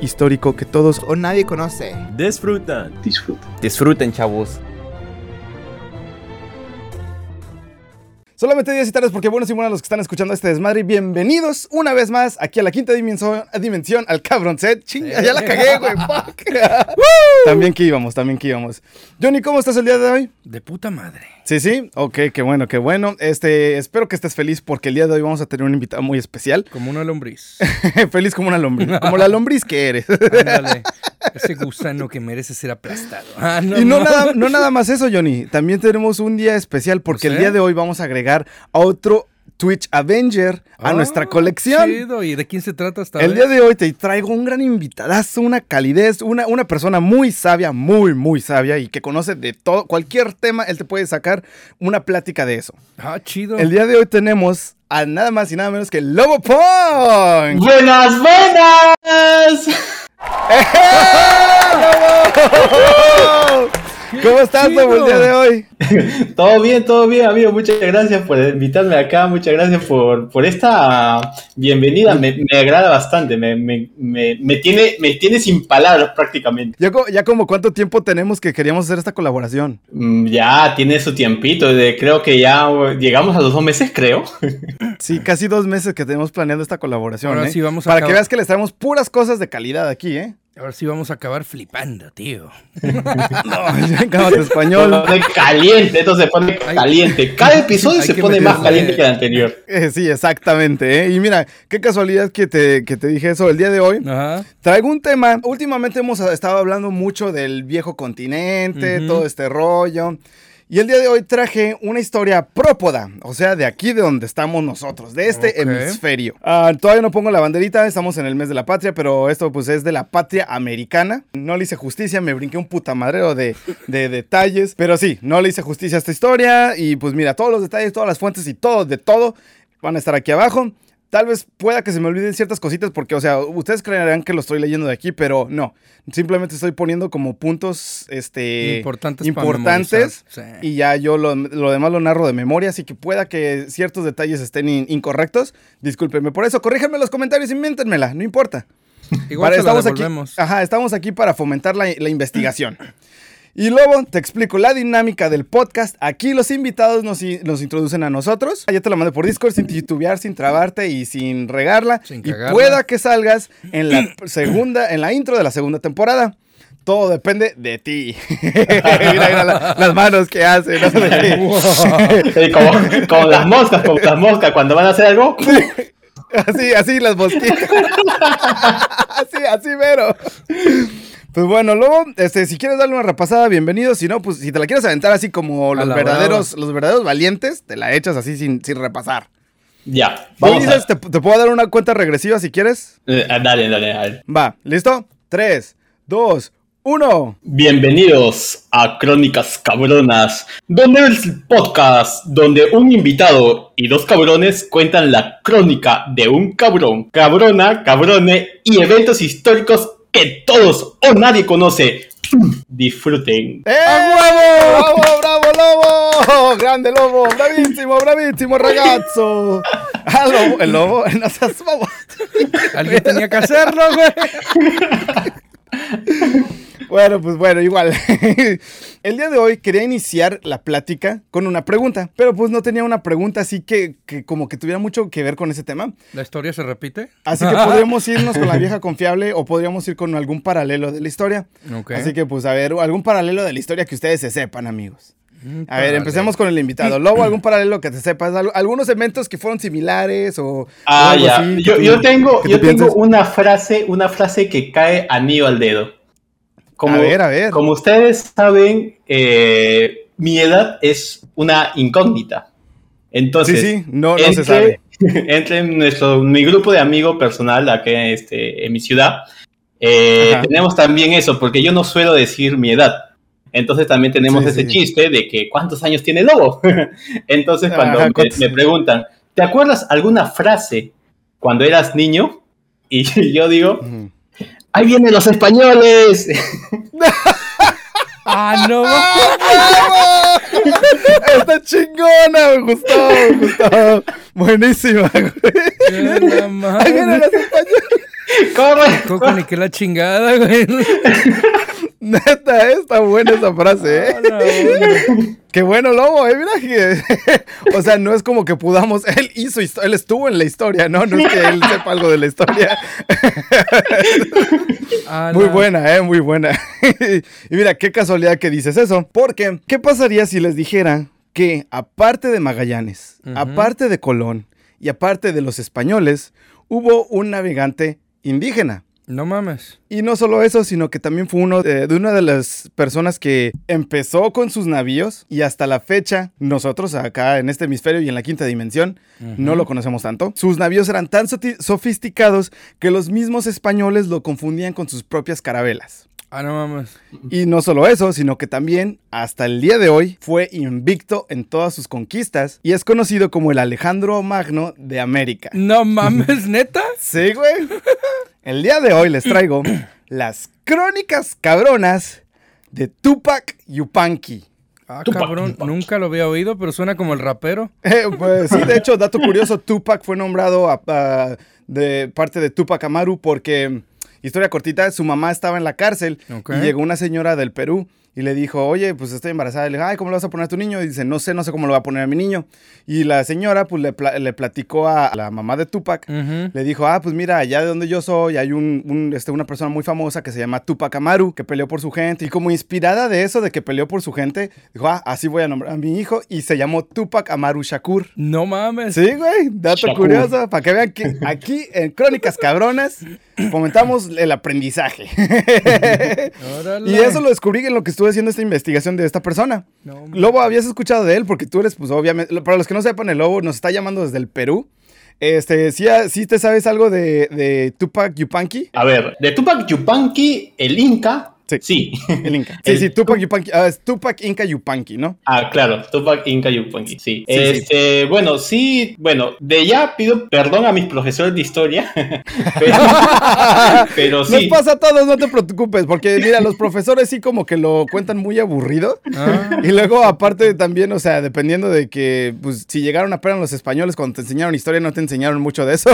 Histórico que todos o nadie conoce. Disfrutan. Disfrutan. Disfruten, chavos. Solamente días y tardes porque buenos y buenas los que están escuchando este desmadre. Bienvenidos una vez más aquí a la quinta dimensión, dimensión al cabrón set. Chinga, ya la cagué, güey. también que íbamos, también que íbamos. Johnny, ¿cómo estás el día de hoy? De puta madre. Sí, sí, ok, qué bueno, qué bueno. Este, espero que estés feliz porque el día de hoy vamos a tener un invitado muy especial. Como una lombriz. feliz como una lombriz, como la lombriz que eres. Ándale, ese gusano que merece ser aplastado. Ah, no, y no, Nada, no nada más eso, Johnny. También tenemos un día especial porque el día de hoy vamos a agregar a otro Twitch Avenger a nuestra ah, colección. ¿Y de quién se trata hasta El día de hoy te traigo un gran invitadazo, una calidez, una, una persona muy sabia, muy, muy sabia y que conoce de todo, cualquier tema, él te puede sacar una plática de eso. Ah, chido. El día de hoy tenemos a nada más y nada menos que Lobo Pong. ¡Buenas, buenas! ¡Lobo! ¿Cómo estás, Lobo, el día de hoy? todo bien, todo bien, amigo. Muchas gracias por invitarme acá. Muchas gracias por, por esta bienvenida. Me, agrada bastante. Me, me, tiene, me tiene sin palabras prácticamente. ¿Ya, ¿Ya como cuánto tiempo tenemos que queríamos hacer esta colaboración? Mm, ya tiene su tiempito. De, creo que ya llegamos a los dos meses, creo. sí, casi dos meses que tenemos planeando esta colaboración. Ahora ¿eh? sí vamos a Para que veas que les traemos puras cosas de calidad aquí, ¿eh? Ahora sí vamos a acabar flipando, tío. no, español. Se pone caliente, esto se pone caliente. Cada episodio se pone más caliente que el anterior. Eh, sí, exactamente. ¿eh? Y mira, qué casualidad que te, que te dije eso el día de hoy. Traigo un tema. Últimamente hemos estado hablando mucho del viejo continente, todo este rollo. Y el día de hoy traje una historia própoda, o sea, de aquí de donde estamos nosotros, de este hemisferio. Ah, todavía no pongo la banderita, estamos en el mes de la patria, pero esto pues es de la patria americana. No le hice justicia, me brinqué un puta madreo de, de detalles, pero sí, no le hice justicia a esta historia y pues mira, todos los detalles, todas las fuentes y todo, de todo, van a estar aquí abajo. Tal vez pueda que se me olviden ciertas cositas porque, o sea, ustedes creerán que lo estoy leyendo de aquí, pero no. Simplemente estoy poniendo como puntos este, importantes, importantes y ya yo lo, demás lo narro de memoria, así que pueda que ciertos detalles estén incorrectos. Discúlpenme por eso, corríjanme los comentarios y miéntenmela, no importa. Igual estamos aquí, ajá, estamos aquí para fomentar la, la investigación. Y luego te explico la dinámica del podcast. Aquí los invitados nos, nos introducen a nosotros. Ya te la mandé por Discord sin titubear, sin trabarte y sin regarla. Sin y pueda que salgas en la segunda, en la intro de la segunda temporada. Todo depende de ti. mira, mira las manos que hace. como, las moscas, como las moscas cuando van a hacer algo. así, así las mosquitas. así, así, mero. Pues bueno, luego, este, si quieres darle una repasada, bienvenido. Si no, pues si te la quieres aventar así como los verdaderos, los verdaderos valientes, te la echas así sin, repasar. Ya. Vamos dices, te, puedo dar una cuenta regresiva si quieres? Eh, dale, dale, dale. Va, ¿listo? Tres, dos, uno. Bienvenidos a Crónicas Cabronas, donde el podcast donde un invitado y dos cabrones cuentan la crónica de un cabrón, cabrona, cabrone y eventos históricos que todos o nadie conoce. Disfruten. ¡Eh! ¡A huevo! ¡Bravo, bravo, lobo! ¡Grande lobo! ¡Bravísimo, bravísimo, ragazzo! ¡Ah, lobo! El lobo, no seas bobo. Alguien tenía que hacerlo, güey. Bueno, pues bueno, igual. El día de hoy quería iniciar la plática con una pregunta, pero pues no tenía una pregunta así que, como que tuviera mucho que ver con ese tema. ¿La historia se repite? Así que podríamos irnos con la vieja confiable o podríamos ir con algún paralelo de la historia. Así que pues a ver, algún paralelo de la historia que ustedes se sepan, amigos. A ver, empecemos con el invitado. Lobo, algún paralelo que te sepas, algunos eventos que fueron similares o ah, ya. yo, tengo, yo tengo una frase, una frase que cae a mí al dedo. Como, a ver, a ver. Como ustedes saben, eh, mi edad es una incógnita. Entonces, sí, sí, no, no se sabe. entre nuestro, mi grupo de amigos personal aquí este, en mi ciudad, eh, tenemos también eso, porque yo no suelo decir mi edad. Entonces también tenemos Sí, ese sí. chiste de que ¿cuántos años tiene lobo? Entonces cuando Ajá, me, me preguntan, ¿te acuerdas alguna frase cuando eras niño? Y yo digo, Ujú. ¡Ahí vienen los españoles! Ah, no. Está chingona, me gustó, me gustó. Buenísima, güey. Ahí vienen madre. los españoles. ¡Corre! Coco ni que la chingada, güey. Neta, eh, está buena esa frase, ¿eh? Qué bueno lobo, eh, mira que... o sea, no es como que podamos... Él hizo, histo- él estuvo en la historia, ¿no? No es que él sepa algo de la historia. Muy buena, eh, muy buena. y mira, qué casualidad que dices eso. Porque, ¿qué pasaría si les dijera que aparte de Magallanes, aparte de Colón y aparte de los españoles, hubo un navegante indígena? No mames. Y no solo eso, sino que también fue uno de, de una de las personas que empezó con sus navíos y hasta la fecha, nosotros acá en este hemisferio y en la quinta dimensión, no lo conocemos tanto. Sus navíos eran tan sofisticados que los mismos españoles lo confundían con sus propias carabelas. Ah, no mames. Y no solo eso, sino que también hasta el día de hoy fue invicto en todas sus conquistas y es conocido como el Alejandro Magno de América. No mames, neta. Sí, güey. El día de hoy les traigo las crónicas cabronas de Tupac Yupanqui. Ah, Tupac, cabrón, Tupac. nunca lo había oído, pero suena como el rapero. Eh, pues sí, de hecho, dato curioso, Tupac fue nombrado a- a- de parte de Tupac Amaru porque, historia cortita, su mamá estaba en la cárcel y llegó una señora del Perú y le dijo, oye, pues estoy embarazada. Y le dijo, ay, ¿cómo le vas a poner a tu niño? Y dice, no sé, no sé cómo lo va a poner a mi niño. Y la señora, pues le, pla- le platicó a la mamá de Tupac. Ujú. Le dijo, ah, pues mira, allá de donde yo soy hay un, un, este, una persona muy famosa que se llama Tupac Amaru, que peleó por su gente. Y como inspirada de eso, de que peleó por su gente, dijo, ah, así voy a nombrar a mi hijo. Y se llamó Tupac Amaru Shakur. No mames. Sí, güey, dato Shakur. curioso, para que vean que aquí en Crónicas Cabronas fomentamos el aprendizaje. Y eso lo descubrí en lo que estuve haciendo esta investigación de esta persona. No, Lobo, ¿habías escuchado de él? Porque tú eres, pues obviamente, para los que no sepan, el Lobo nos está llamando desde el Perú. Este, ¿sí, sí te sabes algo de, de Tupac Yupanqui? A ver, de Tupac Yupanqui, el Inca, Sí. sí. El Inca. Sí, El sí, Tupac Yupanqui. ah, es Tupac Inca Yupanqui, ¿no? Ah, claro, Tupac Inca Yupanqui, sí. Sí, este, bueno, sí, bueno, de ya pido perdón a mis profesores de historia, pero, pero Nos sí. pasa a todos, no te preocupes, porque mira, los profesores sí como que lo cuentan muy aburrido. Ah, Y luego, aparte, también, o sea, dependiendo de que, pues, si llegaron apenas los españoles cuando te enseñaron historia, no te enseñaron mucho de eso.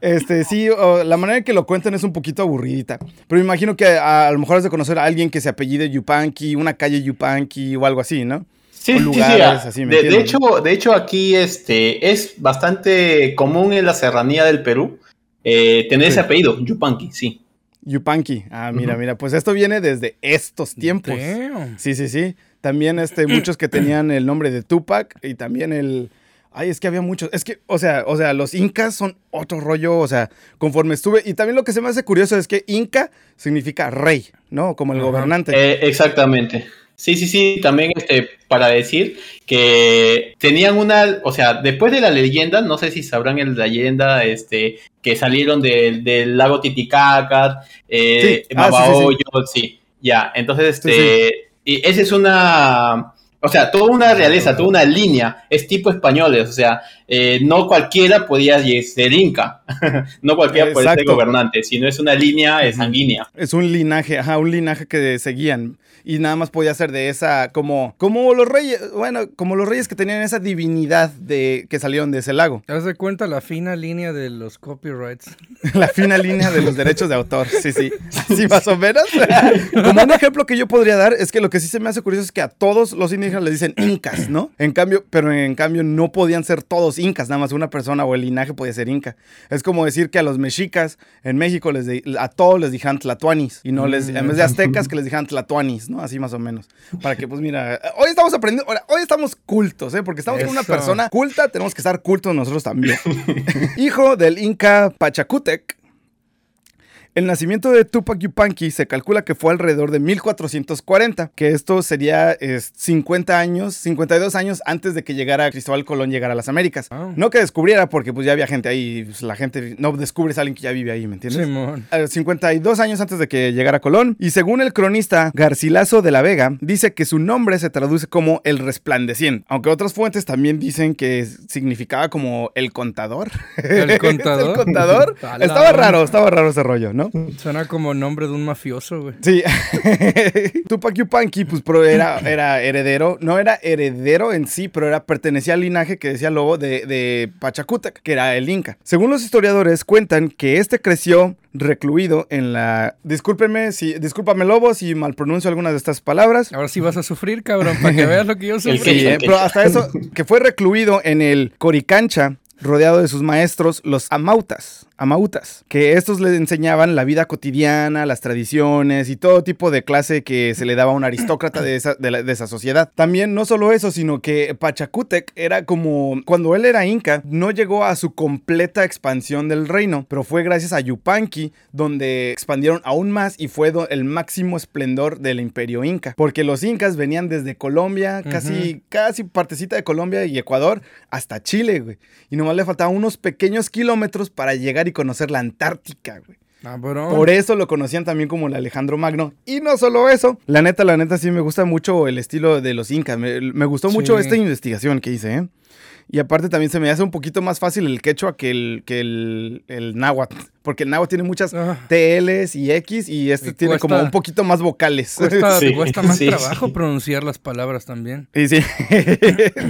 este, sí, o la manera en que lo cuentan es un poquito aburridita. Pero imagino que a, a lo mejor has de conocer a alguien que se apellide Yupanqui, una calle Yupanqui o algo así, ¿no? Sí, o sí, sí, lugares, ah, así, ¿me de, de hecho, de hecho, aquí este, es bastante común en la serranía del Perú eh, tener Sí. ese apellido, Yupanqui, sí. Yupanqui. Ah, mira, mira, pues esto viene desde estos tiempos. Damn. Sí, sí, sí. También este, muchos que tenían el nombre de Tupac y también el... Ay, es que había muchos. Es que, o sea, o sea, los incas son otro rollo, o sea, conforme estuve. Y también lo que se me hace curioso es que inca significa rey, ¿no? Como el Ajá. gobernante. Eh, exactamente. Sí, sí, sí, también este, para decir que tenían una, o sea, después de la leyenda, no sé si sabrán el leyenda, este, que salieron del, del lago Titicaca, eh, Sí. Ah, sí, sí, sí. Babahoyo, sí, ya, entonces, Sí, este, y esa es una, o sea, toda una realeza, toda una línea, es tipo españoles, o sea, eh, no cualquiera podía ser inca, no cualquiera puede ser Exacto. gobernante, sino es una línea sanguínea. Es un linaje, ajá, un linaje que seguían. Y nada más podía ser de esa, como, como los reyes, bueno, como los reyes que tenían esa divinidad de que salieron de ese lago. Haz de cuenta la fina línea de los copyrights. La fina línea de los derechos de autor, sí, sí. Así más o menos. Como un ejemplo que yo podría dar es que lo que sí se me hace curioso es que a todos los indígenas les dicen incas, ¿no? En cambio, pero en cambio no podían ser todos incas, nada más una persona o el linaje podía ser inca. Es como decir que a los mexicas en México les de- a todos les dijeron tlatoanis y no les, en vez de aztecas que les dijeran tlatoanis, ¿no? Así más o menos. Para que, pues mira, hoy estamos aprendiendo, hoy estamos cultos, ¿eh? Porque estamos con una Eso. persona culta, tenemos que estar cultos nosotros también. Hijo del Inca Pachacútec, El nacimiento de Tupac Yupanqui se calcula que fue alrededor de 1440, que esto sería es, 50 años, 52 años antes de que llegara Cristóbal Colón llegara a las Américas. Ah. No que descubriera, porque pues ya había gente ahí, pues, la gente no descubres a alguien que ya vive ahí, ¿me entiendes? Simón. Eh, 52 años antes de que llegara Colón. Y según el cronista Garcilaso de la Vega, dice que su nombre se traduce como el resplandeciente. Aunque otras fuentes también dicen que significaba como el contador. ¿El contador? el contador. Estaba raro, estaba raro ese rollo, ¿no? Suena como nombre de un mafioso, güey. Sí. Tupac Yupanqui, pues, pro- era, era heredero. No era heredero en sí, pero era, pertenecía al linaje que decía Lobo de, de Pachacútec, que era el Inca. Según los historiadores, cuentan que este creció recluido en la. Discúlpenme si. Discúlpame, Lobo, si mal pronuncio algunas de estas palabras. Ahora sí vas a sufrir, cabrón, para que veas lo que yo sufrí. que- Sí, eh, pero hasta eso, que fue recluido en el Coricancha, rodeado de sus maestros, los amautas, amautas, que estos le enseñaban la vida cotidiana, las tradiciones y todo tipo de clase que se le daba a un aristócrata de esa, de la- de esa sociedad. También no solo eso, sino que Pachacútec era como, cuando él era inca, no llegó a su completa expansión del reino, pero fue gracias a Yupanqui donde expandieron aún más y fue el máximo esplendor del imperio inca, porque los incas venían desde Colombia, casi, casi partecita de Colombia y Ecuador, hasta Chile, güey. Y nomás le faltaban unos pequeños kilómetros para llegar y conocer la Antártica, güey. Por eso lo conocían también como el Alejandro Magno. Y no solo eso, la neta, la neta sí me gusta mucho el estilo de los incas. Me, me gustó mucho esta investigación que hice, ¿eh? Y aparte también se me hace un poquito más fácil el quechua que el, que el, el náhuatl. Porque el náhuatl tiene muchas Ah. TLs y X y este Y tiene cuesta- como un poquito más vocales. Cuesta, Sí, cuesta más sí, trabajo sí. pronunciar las palabras también. y sí.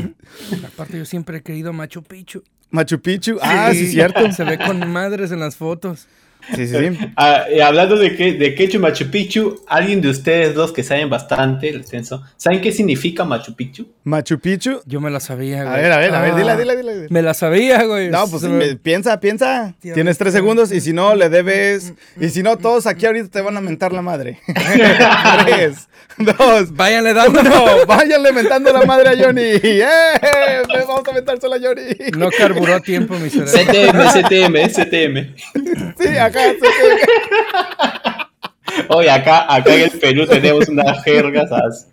Aparte, yo siempre he querido Machu Picchu. Machu Picchu. Ah, sí, cierto. Se ve con madres en las fotos. Sí, sí, sí. Ah, y hablando de, que, de Quechua y Machu Picchu, alguien de ustedes dos que saben bastante el censo, ¿saben qué significa Machu Picchu? Machu Picchu. Yo me la sabía, güey. A ver, a ver, a ver, Ah, dila, dila, dila. dila. Me la sabía, güey. No, pues me- piensa, piensa. Tío, Tienes tres segundos y si no, le debes. Y si no, todos aquí ahorita te van a mentar la madre. tres, dos, Váyanle dando. uno. Váyanle mentando la madre a Johnny. ¡Eh! Vamos a mentársela a Johnny. No carburó a tiempo mi cerebro. CTM, CTM, CTM. Sí, acá. sí, sí. Oye, acá, acá en el Perú tenemos unas jergas. as-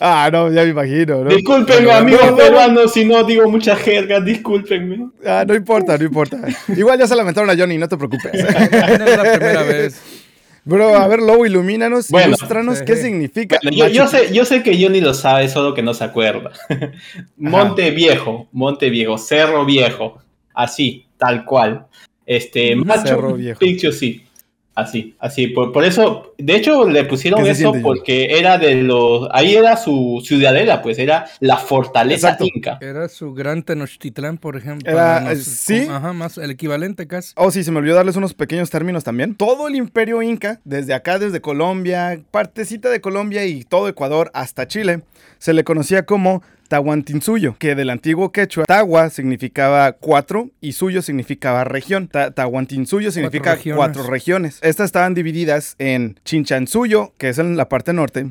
Ah, no, ya me imagino. ¿no? Discúlpenme, amigos peruanos, si no digo muchas jergas, discúlpenme. Ah, no importa, no importa. Igual ya se lamentaron a Johnny, no te preocupes. No es la primera vez. Bro, a ver, Lobo, ilumínanos, Bueno. ilústranos qué Sí. significa. Bueno, yo, yo sé, yo sé que Johnny lo sabe, solo que no se acuerda. Monte Viejo, Monte Viejo, Cerro Viejo, así, tal cual. Este, Machu Cerro Viejo. Picchu sí, así, así. Por, por eso, de hecho, le pusieron ¿Qué se eso porque era de los, ahí era su ciudadela, pues era la fortaleza Exacto. inca. Era su gran Tenochtitlán, por ejemplo. Era, No eh, sí. Ajá, más el equivalente casi. Oh, sí, se me olvidó darles unos pequeños términos también. Todo el imperio inca, desde acá, desde Colombia, partecita de Colombia y todo Ecuador hasta Chile, se le conocía como Tahuantinsuyo, que del antiguo quechua, Tagua significaba cuatro y suyo significaba región. Ta- Tahuantinsuyo significa regiones. cuatro regiones. Estas estaban divididas en Chinchansuyo, que es en la parte norte.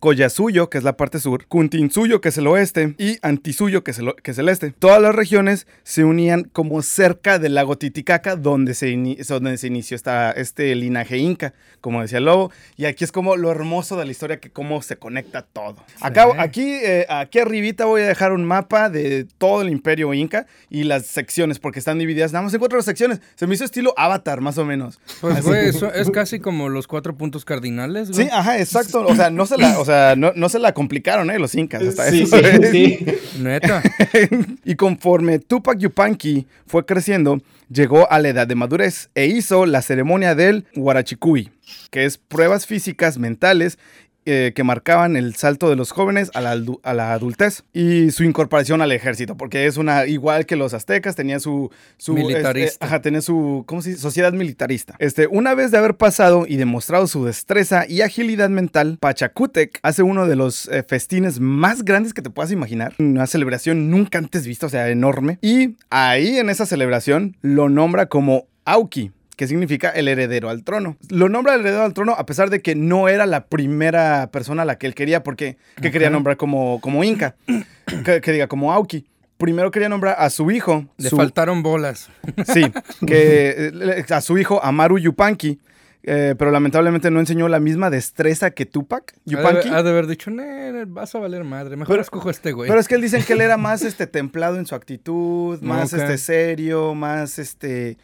Coyasuyo, que es la parte sur, Cuntinsuyo, que es el oeste, y Antisuyo, que es el, que es el este. Todas las regiones se unían como cerca del lago Titicaca, donde se, donde se inició esta, este linaje inca, como decía el Lobo. Y aquí es como lo hermoso de la historia, que cómo se conecta todo. Acá, aquí, eh, aquí arribita voy a dejar un mapa de todo el imperio inca y las secciones, porque están divididas nada más en cuatro secciones. Se me hizo estilo Avatar, más o menos. Pues, güey, eso es casi como los cuatro puntos cardinales, güey. Sí, ajá, exacto. O sea, no se la, o sea, no, no se la complicaron, ¿eh? Los incas. Hasta Sí, eso. sí, sí. Neta. y conforme Tupac Yupanqui fue creciendo, llegó a la edad de madurez e hizo la ceremonia del Huarachicuy, que es pruebas físicas mentales eh, que marcaban el salto de los jóvenes a la, aldu- a la adultez y su incorporación al ejército, porque es una, igual que los aztecas, tenía su... su Militarista. este, ajá, tenía su, ¿cómo se dice? Sociedad militarista. Este, una vez de haber pasado y demostrado su destreza y agilidad mental, Pachacútec hace uno de los eh, festines más grandes que te puedas imaginar. Una celebración nunca antes vista, o sea, enorme. Y ahí en esa celebración lo nombra como Auki que significa el heredero al trono. Lo nombra el heredero al trono a pesar de que no era la primera persona a la que él quería, porque que quería nombrar como, como Inca, que, que diga como Auki. primero quería nombrar a su hijo. Le su- faltaron bolas. Sí, que eh, a su hijo Amaru Yupanqui, eh, pero lamentablemente no enseñó la misma destreza que Tupac Ha de, Yupanqui. ha de haber dicho, "Nee, vas a valer madre. Mejor Pero- escojo a este güey. Pero es que él dicen que él era más este templado en su actitud, más este serio, más este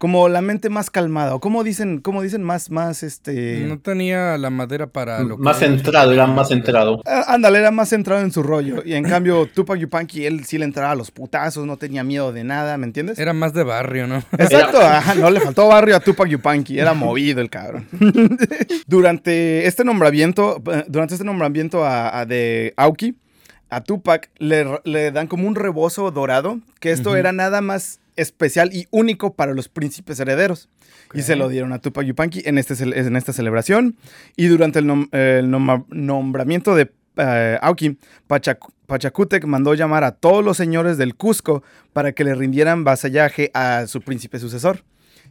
como la mente más calmada, o como dicen, como dicen más más este No tenía la madera para lo que... Más centrado, era más centrado. Ah, Ándale, era más centrado en su rollo. Y en cambio, Tupac Yupanqui, él sí le entraba a los putazos, no tenía miedo de nada, ¿me entiendes? Era más de barrio, ¿no? Exacto, ajá, no le faltó barrio a Tupac Yupanqui, era movido el cabrón. durante este nombramiento, eh, durante este nombramiento a, a de Aoki, a Tupac le, le dan como un rebozo dorado, que esto era nada más especial y único para los príncipes herederos. Y se lo dieron a Tupac Yupanqui en, este, en esta celebración. Y durante el, nom- el nom- nombramiento de eh, Aoki, Pachac- Pachacútec mandó llamar a todos los señores del Cusco para que le rindieran vasallaje a su príncipe sucesor.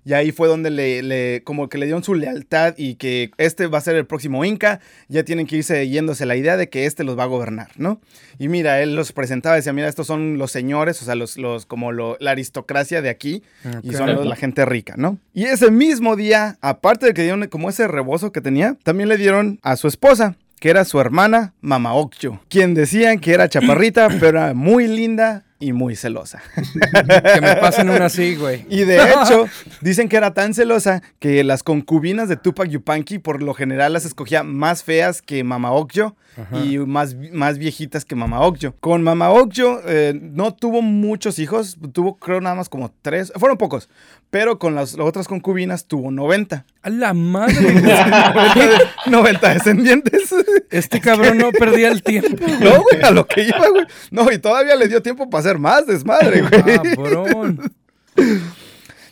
Y ahí fue donde le, le- como que le dieron su lealtad y que este va a ser el próximo Inca. Ya tienen que irse yéndose la idea de que este los va a gobernar, ¿no? Y mira, él los presentaba, decía, mira, estos son los señores, o sea, los, los como lo- la aristocracia de aquí. Y son los- la gente rica, ¿no? Y ese mismo día, aparte de que dieron como ese rebozo que tenía, también le dieron a su esposa, que era su hermana, Mama Okyo, quien decían que era chaparrita, pero era muy linda y muy celosa. Que me pasen una así, güey. Y de hecho, dicen que era tan celosa que las concubinas de Tupac Yupanqui por lo general las escogía más feas que Mama Okyo y más, más viejitas que Mama Okyo. Con Mama Okyo eh, no tuvo muchos hijos, tuvo creo nada más como tres, fueron pocos, pero con las otras concubinas tuvo 90. A la madre, güey. 90 descendientes. Este cabrón no perdía el tiempo. No, güey, a lo que iba, güey. No, y todavía le dio tiempo para hacer más desmadre, güey. Cabrón.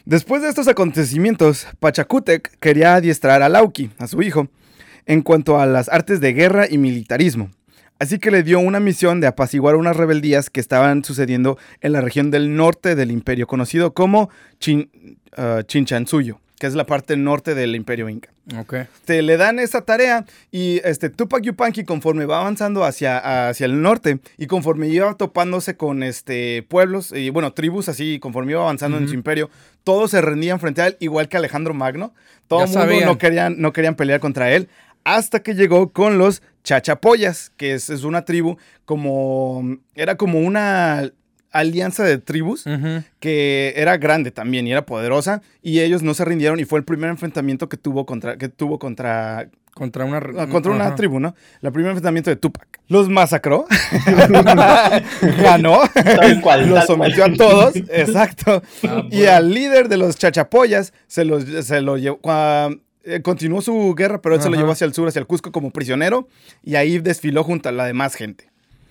Después de estos acontecimientos, Pachacútec quería adiestrar a Lauki, a su hijo, en cuanto a las artes de guerra y militarismo. Así que le dio una misión de apaciguar unas rebeldías que estaban sucediendo en la región del norte del imperio, conocido como Chin, ah, Chinchansuyo, que es la parte norte del imperio inca. Ok. Te le dan esa tarea y este Tupac Yupanqui conforme va avanzando hacia, hacia el norte y conforme iba topándose con este pueblos y bueno, tribus así, conforme iba avanzando en su imperio, todos se rendían frente a él, igual que Alejandro Magno. Todo el mundo sabían. no querían, no querían pelear contra él. Hasta que llegó con los chachapoyas, que es, es una tribu como. Era como una alianza de tribus que era grande también y era poderosa y ellos no se rindieron y fue el primer enfrentamiento que tuvo contra que tuvo contra Contra una... ah, contra una tribu, ¿no? El primer enfrentamiento de Tupac. Los masacró, ganó, Tal cual, los sometió cual. a todos, exacto. Ah, Y al líder de los chachapoyas se, los, se lo llevó, eh, continuó su guerra, pero él se lo llevó hacia el sur, hacia el Cusco como prisionero y ahí desfiló junto a la demás gente.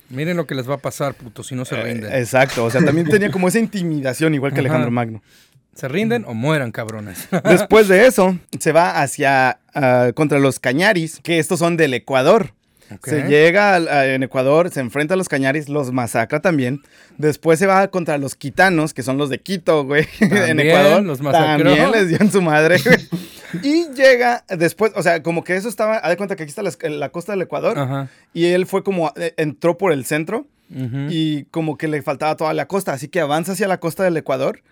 Miren lo que les va a pasar, puto, si no se rinden. Eh, Exacto, o sea, también tenía como esa intimidación igual que Ajá. Alejandro Magno. ¿Se rinden o mueran, cabrones? Después de eso, se va hacia ah, contra los cañaris, que estos son del Ecuador. Se llega a- en Ecuador, se enfrenta a los cañaris, los masacra también. Después se va contra los quitanos, que son los de Quito, güey, en Ecuador. los masacró. También les dio en su madre, güey. Y llega después, o sea, como que eso estaba, haz de cuenta que aquí está la, la costa del Ecuador. Ajá. Y él fue como, eh, entró por el centro y como que le faltaba toda la costa, así que avanza hacia la costa del Ecuador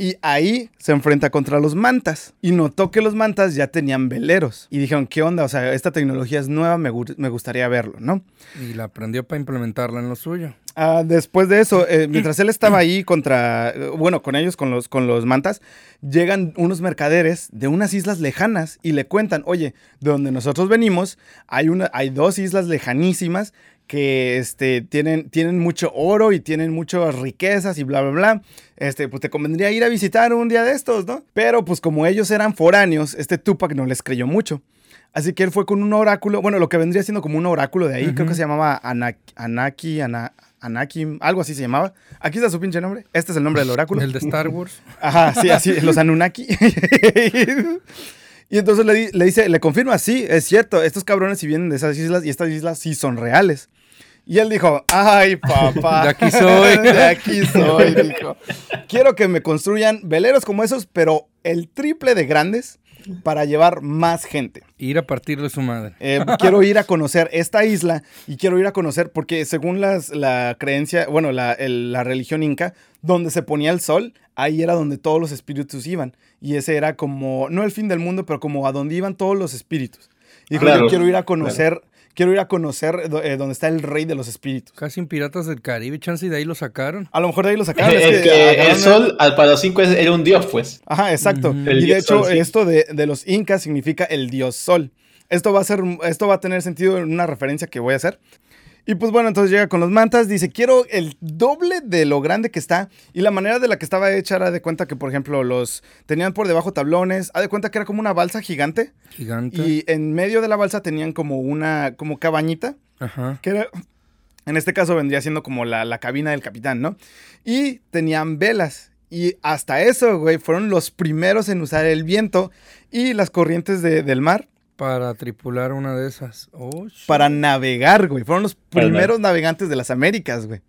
y ahí se enfrenta contra los mantas y notó que los mantas ya tenían veleros y dijeron, ¿qué onda? O sea, esta tecnología es nueva, me, gu- me gustaría verlo, ¿no? Y la aprendió para implementarla en lo suyo. Ah, después de eso, eh, mientras él estaba ahí contra, eh, bueno, con ellos, con los, con los mantas, llegan unos mercaderes de unas islas lejanas y le cuentan, oye, de donde nosotros venimos, hay, una, hay dos islas lejanísimas que este, tienen, tienen mucho oro y tienen muchas riquezas y bla, bla, bla. Este, pues te convendría ir a visitar un día de estos, ¿no? Pero pues como ellos eran foráneos, este Tupac no les creyó mucho. Así que él fue con un oráculo, bueno, lo que vendría siendo como un oráculo de ahí, creo que se llamaba Anak- Anaki, Ana- Anakim, algo así se llamaba. Aquí está su pinche nombre. Este es el nombre del oráculo. El de Star Wars. Ajá, sí, así, los Anunnaki. y entonces le, le dice, le confirma, sí, es cierto, estos cabrones sí vienen de esas islas y estas islas sí son reales. Y él dijo, ay, papá. De aquí soy. De aquí soy, dijo. Quiero que me construyan veleros como esos, pero el triple de grandes para llevar más gente. Ir a partirle su madre. Eh, quiero ir a conocer esta isla y quiero ir a conocer, porque según las, la creencia, bueno, la, el- la religión inca, donde se ponía el sol, ahí era donde todos los espíritus iban. Y ese era como, no el fin del mundo, pero como a donde iban todos los espíritus. Y dijo, Claro, yo quiero ir a conocer, quiero ir a conocer do- eh, donde está el rey de los espíritus. Casi en Piratas del Caribe, chance y de ahí lo sacaron. A lo mejor de ahí lo sacaron. es Es que que el sol al para los cinco era un dios, pues. Ajá, exacto. Y de hecho, sol, sí. esto de, de los incas significa el dios sol. Esto va a ser, esto va a tener sentido en una referencia que voy a hacer. Y pues bueno, entonces llega con los mantas, dice, quiero el doble de lo grande que está. Y la manera de la que estaba hecha era de cuenta que, por ejemplo, los tenían por debajo tablones, haz de cuenta que era como una balsa gigante. Gigante. Y en medio de la balsa tenían como una, como cabañita, Ajá. que era, en este caso vendría siendo como la, la cabina del capitán, ¿no? Y tenían velas. Y hasta eso, güey, fueron los primeros en usar el viento y las corrientes de- del mar Para tripular una de esas. Oh, para navegar, güey. Fueron los Para primeros navegantes de las Américas, güey.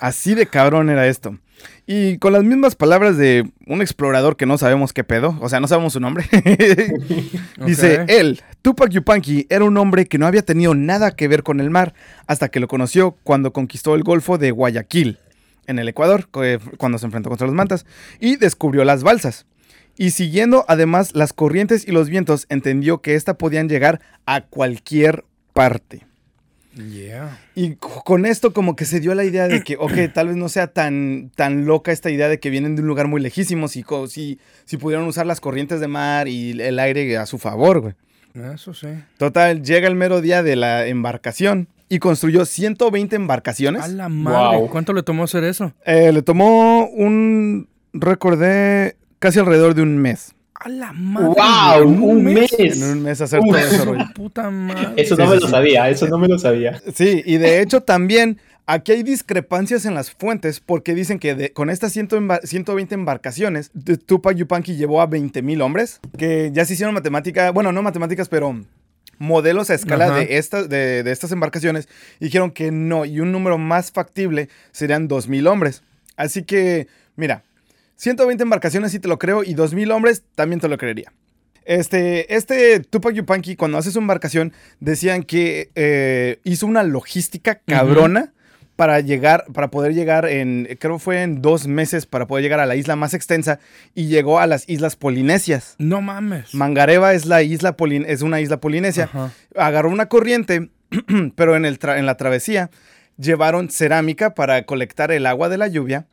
Así de cabrón era esto. Y con las mismas palabras de un explorador que no sabemos qué pedo, o sea, no sabemos su nombre. Dice, él, Tupac Yupanqui, era un hombre que no había tenido nada que ver con el mar hasta que lo conoció cuando conquistó el Golfo de Guayaquil, en el Ecuador, cu- cuando se enfrentó contra los mantas, y descubrió las balsas. Y siguiendo además las corrientes y los vientos, entendió que ésta podían llegar a cualquier parte. Yeah. Y co- con esto como que se dio la idea de que, ok, tal vez no sea tan, tan loca esta idea de que vienen de un lugar muy lejísimo, si, co- si, si pudieron usar las corrientes de mar y el aire a su favor, güey. Eso sí. Total, llega el mero día de la embarcación y construyó 120 embarcaciones. A la madre. Wow. ¿Cuánto le tomó hacer eso? Eh, le tomó un récord de casi alrededor de un mes. A la madre. ¡Wow! Un mes. En un mes hacer Uf. todo ese rollo. Puta madre. Eso no Sí, me sí, lo sí. sabía, eso no me lo sabía. Sí, y de hecho también aquí hay discrepancias en las fuentes porque dicen que de- con estas 100 embar- 120 embarcaciones, Tupac Yupanqui llevó a 20 mil hombres, que ya se hicieron matemáticas, bueno, no matemáticas, pero modelos a escala Ajá. de, estas de, de estas embarcaciones, dijeron que no, y un número más factible serían 2 mil hombres. Así que, mira, 120 embarcaciones sí te lo creo, y 2 mil hombres también te lo creería. Este, este Tupac Yupanqui, cuando hace su embarcación, decían que eh, hizo una logística cabrona para llegar, para poder llegar en, creo fue en dos meses, para poder llegar a la isla más extensa y llegó a las islas polinesias. No mames. Mangareva es la isla polin- es una isla polinesia. Agarró una corriente, pero en, el en la travesía llevaron cerámica para colectar el agua de la lluvia.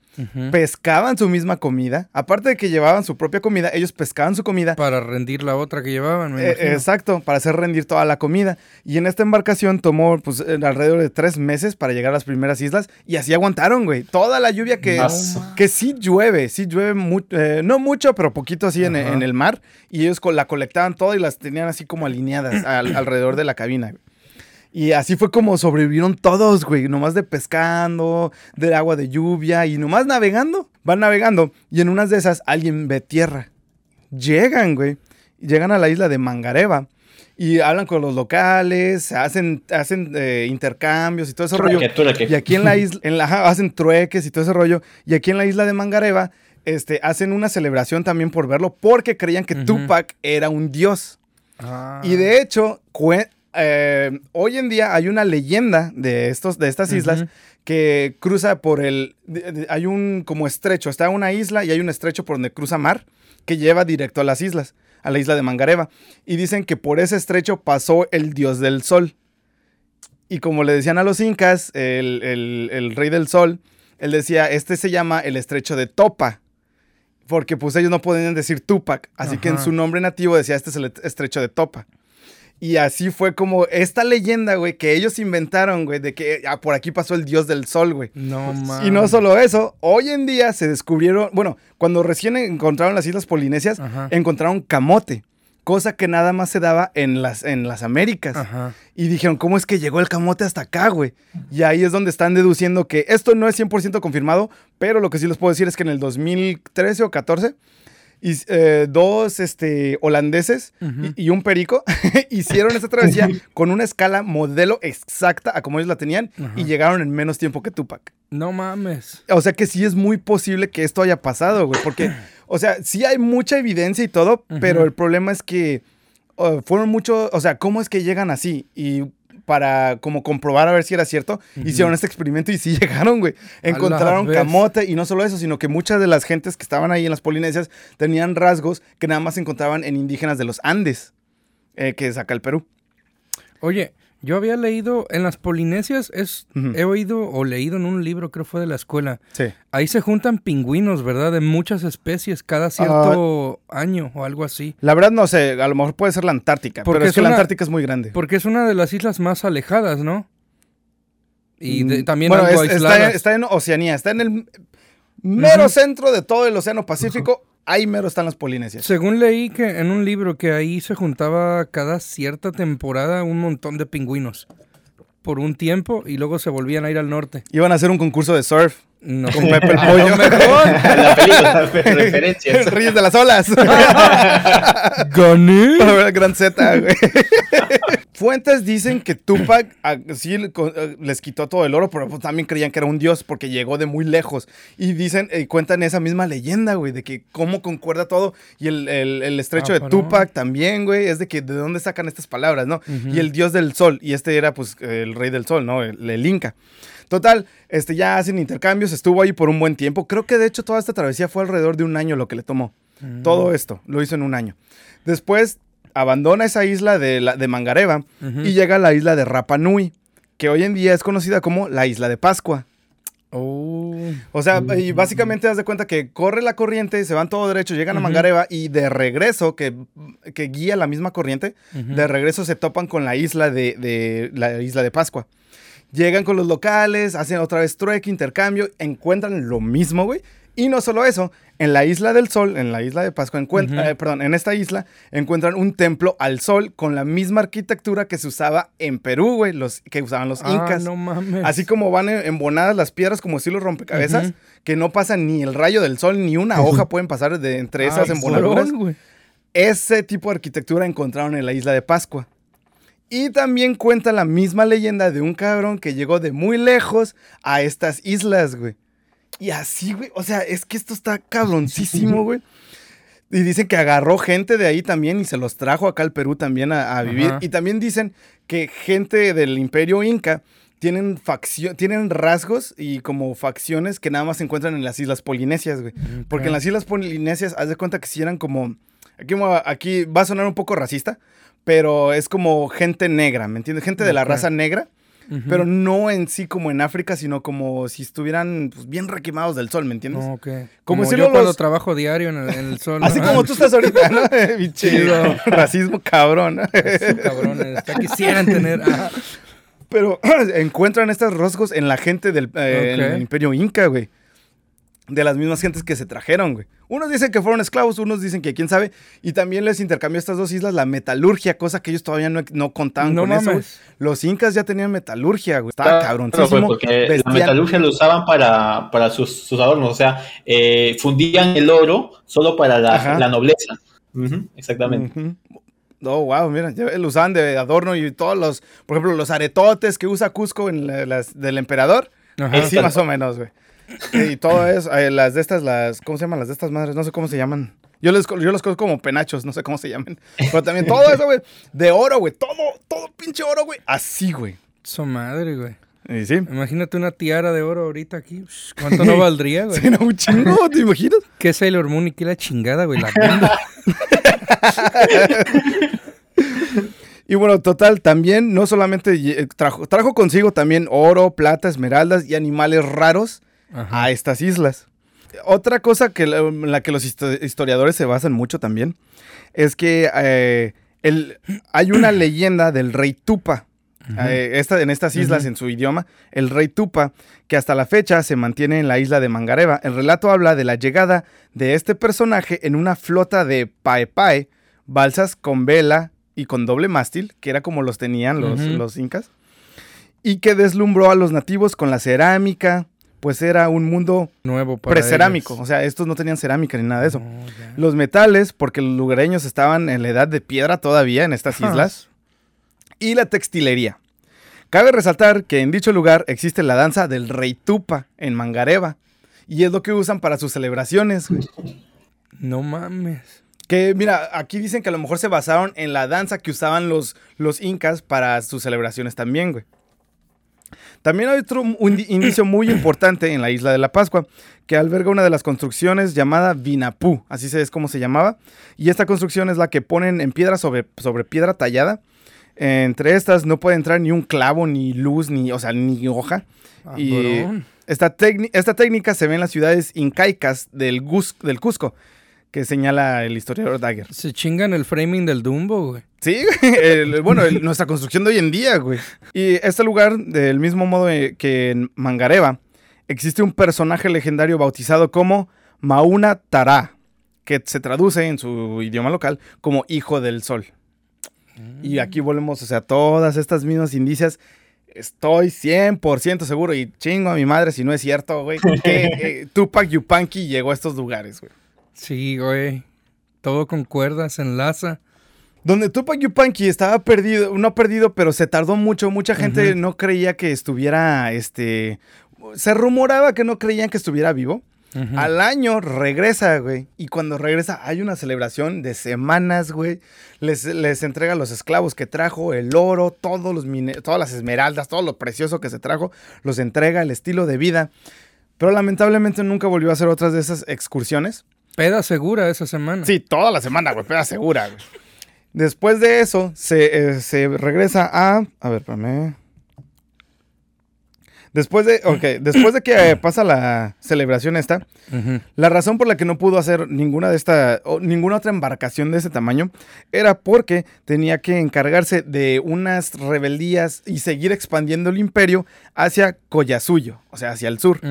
Pescaban su misma comida. Aparte de que llevaban su propia comida, ellos pescaban su comida Para rendir la otra que llevaban, me eh, exacto, para hacer rendir toda la comida. Y en esta embarcación tomó pues, alrededor de tres meses para llegar a las primeras islas y así aguantaron, güey. Toda la lluvia que, que sí llueve, sí llueve, mu- eh, no mucho, pero poquito así en, el mar. Y ellos la colectaban toda y las tenían así como alineadas al- alrededor de la cabina. güey. Y así fue como sobrevivieron todos, güey. Nomás de pescando, de agua de lluvia y nomás navegando. Van navegando y en unas de esas alguien ve tierra. Llegan, güey. Llegan a la isla de Mangareva. Y hablan con los locales, hacen, hacen eh, intercambios y todo ese rollo. Trueque. Y aquí en la isla, en la, hacen trueques y todo ese rollo. Y aquí en la isla de Mangareva, este, hacen una celebración también por verlo, porque creían que. Tupac era un dios. Ah. Y de hecho, eh, hoy en día hay una leyenda de, estos, de estas islas que cruza por el... hay un como estrecho, está una isla y hay un estrecho por donde cruza mar que lleva directo a las islas, a la isla de Mangareva. Y dicen que por ese estrecho pasó el dios del sol. Y como le decían a los incas, el, el- el rey del sol, él decía, este se llama el estrecho de Topa. Porque pues ellos no podían decir Tupac. Así que en su nombre nativo decía, este es el estrecho de Topa. Y así fue como esta leyenda, güey, que ellos inventaron, güey, de que ah, por aquí pasó el dios del sol, güey. No mames. Y no solo eso, hoy en día se descubrieron, bueno, cuando recién encontraron las Islas Polinesias, Ajá. encontraron camote, cosa que nada más se daba en las, en las Américas. Ajá. Y dijeron, ¿cómo es que llegó el camote hasta acá, güey? Y ahí es donde están deduciendo que esto no es 100% confirmado, pero lo que sí les puedo decir es que en el 2013 o 14 y, eh, dos este, holandeses y, y un perico hicieron esta travesía con una escala modelo exacta a como ellos la tenían y llegaron en menos tiempo que Tupac. No mames. O sea que sí es muy posible que esto haya pasado, güey. Porque, o sea, sí hay mucha evidencia y todo, pero el problema es que uh, fueron muchos, o sea, ¿cómo es que llegan así? Y para como comprobar a ver si era cierto, hicieron este experimento y sí llegaron, güey. Encontraron camote y no solo eso, sino que muchas de las gentes que estaban ahí en las Polinesias tenían rasgos que nada más se encontraban en indígenas de los Andes, eh, que es acá el Perú. Oye, yo había leído en las Polinesias, es, he oído o leído en un libro, creo fue de la escuela. Sí. Ahí se juntan pingüinos, ¿verdad? De muchas especies cada cierto año o algo así. La verdad no sé, a lo mejor puede ser la Antártica, Porque pero es es que la una- Antártica es muy grande. Porque es una de las islas más alejadas, ¿no? Y de- Mm, también bueno, algo es- está en Oceanía, está en el mero centro de todo el Océano Pacífico. Ahí mero están las Polinesias. Según leí que en un libro que ahí se juntaba cada cierta temporada un montón de pingüinos por un tiempo y luego se volvían a ir al norte. Iban a hacer un concurso de surf No. con Pepe el A lo Pollo. mejor. La película, referencias. Reyes de las olas. Gané. Gran Z, güey. Fuentes dicen que Tupac ah, sí eh, les quitó todo el oro, pero pues también creían que era un dios porque llegó de muy lejos. Y dicen, eh, cuentan esa misma leyenda, güey, de que cómo concuerda todo. Y el, el- el estrecho Ah, de Tupac también, güey, es de que de dónde sacan estas palabras, ¿no? Y el dios del sol, y este era pues el rey del sol, ¿no? El, el Inca. Total, este, ya hacen intercambios, estuvo ahí por un buen tiempo. Creo que de hecho toda esta travesía fue alrededor de un año lo que le tomó. Todo esto lo hizo en un año. Después abandona esa isla de, la, de Mangareva y llega a la isla de Rapa Nui, que hoy en día es conocida como la isla de Pascua. Oh. O sea, y básicamente das de cuenta que corre la corriente, se van todo derecho, llegan a Mangareva y de regreso, que, que guía la misma corriente, de regreso se topan con la isla de, de- la isla de Pascua. Llegan con los locales, hacen otra vez trueque, intercambio, encuentran lo mismo, güey. Y no solo eso, en la isla del sol, en la isla de Pascua, encuentran, eh, perdón, en esta isla encuentran un templo al sol con la misma arquitectura que se usaba en Perú, güey, los que usaban los Ah, incas. no mames. Así como van embonadas las piedras como estilo rompecabezas, Ujú. que no pasan ni el rayo del sol ni una hoja pueden pasar de entre esas Ah, embonaduras. güey. Ese tipo de arquitectura encontraron en la isla de Pascua. Y también cuenta la misma leyenda de un cabrón que llegó de muy lejos a estas islas, güey. Y así, güey. O sea, es que esto está cabroncísimo, güey. Y dicen que agarró gente de ahí también y se los trajo acá al Perú también a, a vivir. Ajá. Y también dicen que gente del imperio inca tienen, faccio- tienen rasgos y como facciones que nada más se encuentran en las islas polinesias, güey. Porque en las islas polinesias, haz de cuenta que si eran como... Aquí va a sonar un poco racista, pero es como gente negra, ¿me entiendes? Gente de la raza negra, pero no en sí como en África, sino como si estuvieran pues, bien requemados del sol, ¿me entiendes? Como Como, si yo los- cuando trabajo diario en el, en el sol. Así ¿no? como tú estás ahorita, ¿no? Racismo cabrón. Sí, cabrones. Ya quisieran tener. Pero encuentran estos rasgos en la gente del eh, el imperio inca, güey. De las mismas gentes que se trajeron, güey. Unos dicen que fueron esclavos, unos dicen que quién sabe. Y también les intercambió a estas dos islas la metalurgia, cosa que ellos todavía no, no contaban No con eso. güey. Los incas ya tenían metalurgia, güey. Estaba Claro, pues, porque la metalurgia lo usaban para, para sus, sus adornos, o sea, eh, fundían el oro solo para la, la nobleza. Exactamente. Ujú. Oh, wow, mira, ya lo usaban de adorno y todos los, por ejemplo, los aretotes que usa Cusco en la- las del emperador. Ajá. Sí, más o menos, güey. Y todo eso, eh, las de estas, las, ¿cómo se llaman? Las de estas madres, no sé cómo se llaman. Yo, les, yo los conozco como penachos, no sé cómo se llaman. Pero también todo eso, güey, de oro, güey, todo, todo pinche oro, güey. Así, güey. Su madre, güey. Y sí. Imagínate una tiara de oro ahorita aquí. ¿Cuánto no valdría, güey? Sí, no, un chingo, ¿te imaginas? ¿Qué Sailor Moon y qué la chingada, güey? La. Y bueno, total, también no solamente lle- trajo, trajo consigo también oro, plata, esmeraldas y animales raros Ajá. a estas islas. Otra cosa que en la que los histo- historiadores se basan mucho también es que eh, el- hay una leyenda del rey Tupa. eh, esta- en estas islas, en su idioma, el rey Tupa, que hasta la fecha se mantiene en la isla de Mangareva. El relato habla de la llegada de este personaje en una flota de paepae, balsas con vela y con doble mástil, que era como los tenían los, los incas, y que deslumbró a los nativos con la cerámica, pues era un mundo Nuevo precerámico. O sea, estos no tenían cerámica ni nada de eso. Oh. Los metales, porque los lugareños estaban en la edad de piedra todavía en estas islas. Y la textilería. Cabe resaltar que en dicho lugar existe la danza del rey Tupa en Mangareva. Y es lo que usan para sus celebraciones. güey. No mames. Que mira, aquí dicen que a lo mejor se basaron en la danza que usaban los, los incas para sus celebraciones también, güey. También hay otro un di- indicio muy importante en la isla de la Pascua, que alberga una de las construcciones llamada Vinapú, así es como se llamaba. Y esta construcción es la que ponen en piedra sobre, sobre piedra tallada. Entre estas no puede entrar ni un clavo, ni luz, ni, o sea, ni hoja. Y Cabrón. esta, esta técnica se ve en las ciudades incaicas del, del Cusco, que señala el historiador Dagger. Se chingan el framing del Dumbo, güey. Sí, el- bueno, el- nuestra construcción de hoy en día, güey. Y este lugar, del mismo modo eh, que en Mangareva, existe un personaje legendario bautizado como Mauna Tara, que se traduce en su idioma local como Hijo del Sol. Y aquí volvemos, o sea, todas estas mismas indicias. Estoy 100% seguro y chingo a mi madre si no es cierto, güey, que eh, Tupac Yupanqui llegó a estos lugares, güey. Sí, güey. Todo concuerda, se enlaza. Donde Tupac Yupanqui estaba perdido, no perdido, pero se tardó mucho. Mucha gente no creía que estuviera, este... Se rumoraba que no creían que estuviera vivo. Al año regresa, güey. Y cuando regresa hay una celebración de semanas, güey. Les, les entrega los esclavos que trajo, el oro, todos los todas las esmeraldas, todo lo precioso que se trajo. Los entrega, el estilo de vida. Pero lamentablemente nunca volvió a hacer otras de esas excursiones. Peda segura esa semana. Sí, toda la semana, güey, peda segura, güey. Después de eso, se, eh, se regresa a. A ver, espérame. Después de. Ok, después de que eh, pasa la celebración esta, la razón por la que no pudo hacer ninguna de esta. o ninguna otra embarcación de ese tamaño era porque tenía que encargarse de unas rebeldías y seguir expandiendo el imperio hacia Collasuyo, o sea, hacia el sur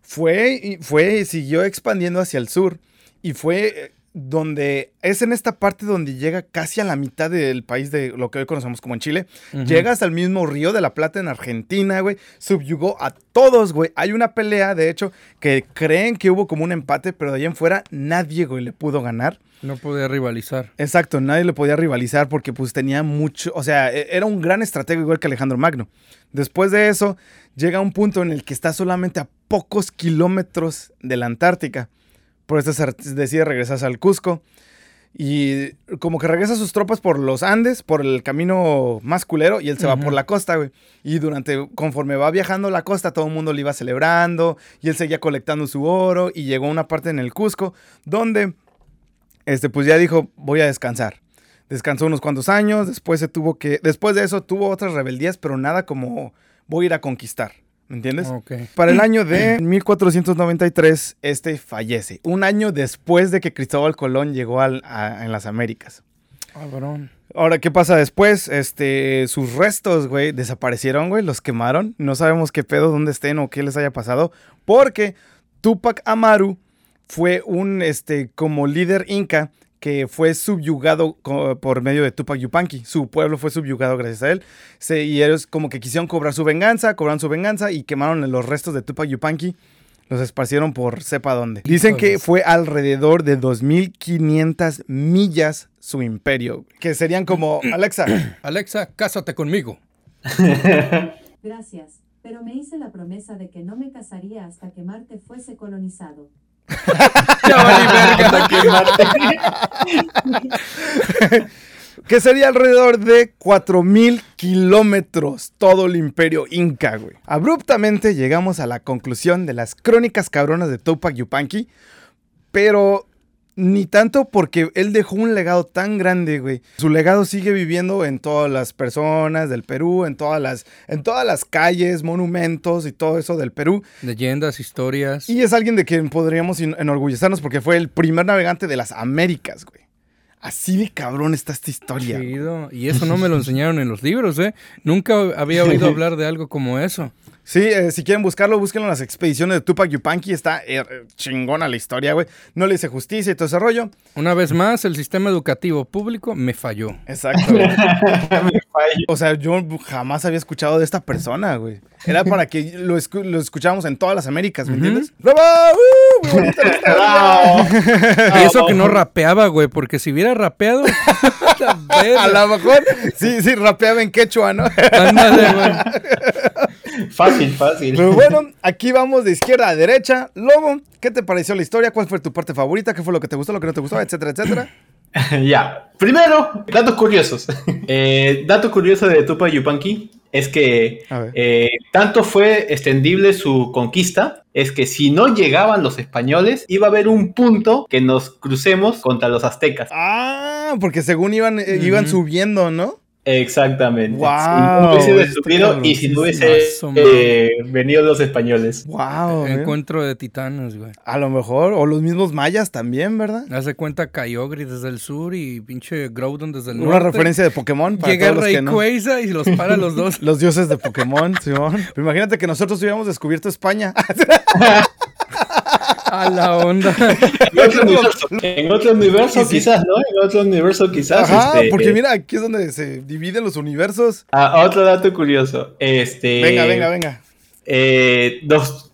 fue fue y siguió expandiendo hacia el sur y fue eh, donde es en esta parte donde llega casi a la mitad del país de lo que hoy conocemos como en Chile. Llega hasta el mismo Río de la Plata en Argentina, güey. Subyugó a todos, güey. Hay una pelea, de hecho, que creen que hubo como un empate, pero de ahí en fuera nadie, güey, le pudo ganar. No podía rivalizar. Exacto, nadie le podía rivalizar porque pues tenía mucho, o sea, e- era un gran estratega igual que Alejandro Magno. Después de eso, llega un punto en el que está solamente a pocos kilómetros de la Antártica. Por eso re- decide regresarse al Cusco. Y como que regresa sus tropas por los Andes, por el camino más culero, y él se va por la costa, güey. Y durante, conforme va viajando la costa, todo el mundo le iba celebrando, y él seguía colectando su oro, y llegó a una parte en el Cusco, donde este, pues ya dijo, voy a descansar. Descansó unos cuantos años, después se tuvo que, después de eso tuvo otras rebeldías, pero nada como voy a ir a conquistar, ¿me entiendes? Para el año de 1493, este fallece, un año después de que Cristóbal Colón llegó al- a- en las Américas. Cabrón. Ahora, ¿qué pasa después? Este, sus restos, güey, desaparecieron, güey, los quemaron. No sabemos qué pedo, dónde estén o qué les haya pasado, porque Tupac Amaru fue un, este, como líder inca que fue subyugado por medio de Tupac Yupanqui. Su pueblo fue subyugado gracias a él. Se- y ellos como que quisieron cobrar su venganza, cobraron su venganza y quemaron los restos de Tupac Yupanqui. Los esparcieron por sepa dónde. Dicen que fue alrededor de 2.500 millas su imperio. Que serían como, Alexa, Alexa, cásate conmigo. Gracias, pero me hice la promesa de que no me casaría hasta que Marte fuese colonizado. Que sería alrededor de 4.000 kilómetros todo el imperio inca, güey. Abruptamente llegamos a la conclusión de las crónicas cabronas de Tupac Yupanqui, pero ni tanto porque él dejó un legado tan grande, güey. Su legado sigue viviendo en todas las personas del Perú, en todas las, en todas las calles, monumentos y todo eso del Perú. Leyendas, historias. Y es alguien de quien podríamos en- enorgullecernos porque fue el primer navegante de las Américas, güey. Así de cabrón está esta historia. Chido. Y eso no me lo enseñaron en los libros, ¿eh? Nunca había oído hablar de algo como eso. Sí, eh, si quieren buscarlo, búsquenlo en las expediciones de Tupac Yupanqui. Está eh, eh, chingona la historia, güey. No le hice justicia y todo ese rollo. Una vez más, el sistema educativo público me falló. Exacto. güey. Spotify. O sea, yo jamás había escuchado de esta persona, güey. Era para que lo, escu- lo escucháramos en todas las Américas, ¿me entiendes? ¡Bravo! ¡Uh! Y eso que no rapeaba, güey, porque si hubiera rapeado. A lo mejor, sí, sí, rapeaba en quechua, ¿no? Ándale, güey. Fácil, fácil. Pero bueno, aquí vamos de izquierda a derecha. Lobo, ¿qué te pareció la historia? ¿Cuál fue tu parte favorita? ¿Qué fue lo que te gustó, lo que no te gustó? Etcétera, etcétera. ya. Primero, datos curiosos. Eh, dato curioso de Tupac Yupanqui es que eh, tanto fue extendible su conquista, es que si no llegaban los españoles, iba a haber un punto que nos crucemos contra los aztecas. Ah, porque según iban, eh, iban subiendo, ¿no? Exactamente. Guau, si no hubiese y si no hubiese eh, venido los españoles. Wow. Encuentro de titanes, güey. A lo mejor, o los mismos mayas también, ¿verdad? Hace cuenta Kyogre desde el sur y pinche Groudon desde el norte. Una referencia de Pokémon para Llega todos los que no. Rayquaza y los para a los dos. Los dioses de Pokémon, Simón. Pero imagínate que nosotros hubiéramos descubierto España. A la onda. En otro universo, en otro universo quizás, ¿no? En otro universo quizás. Ajá, este, porque mira, aquí es donde se dividen los universos. Ah, otro dato curioso. Este, Venga, venga, venga. eh, nos-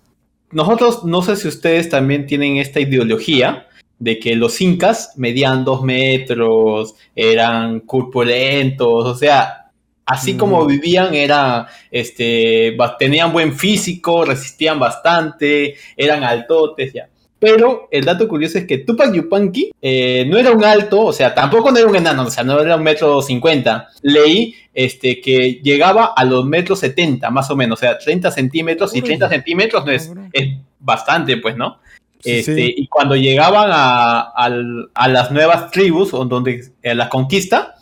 nosotros, no sé si ustedes también tienen esta ideología de que los incas medían dos metros, eran corpulentos, o sea, así Mm. como vivían, era, este, tenían buen físico, resistían bastante, eran altotes, ya. Pero el dato curioso es que Tupac Yupanqui eh, no era un alto, o sea, tampoco no era un enano, o sea, no era un metro cincuenta. Leí este, que llegaba a los metros setenta, más o menos, o sea, 30 centímetros, y Uy, 30 centímetros no es, bastante, pues, ¿no? Este, sí. Y cuando llegaban a, al- a las nuevas tribus, o donde a la conquista,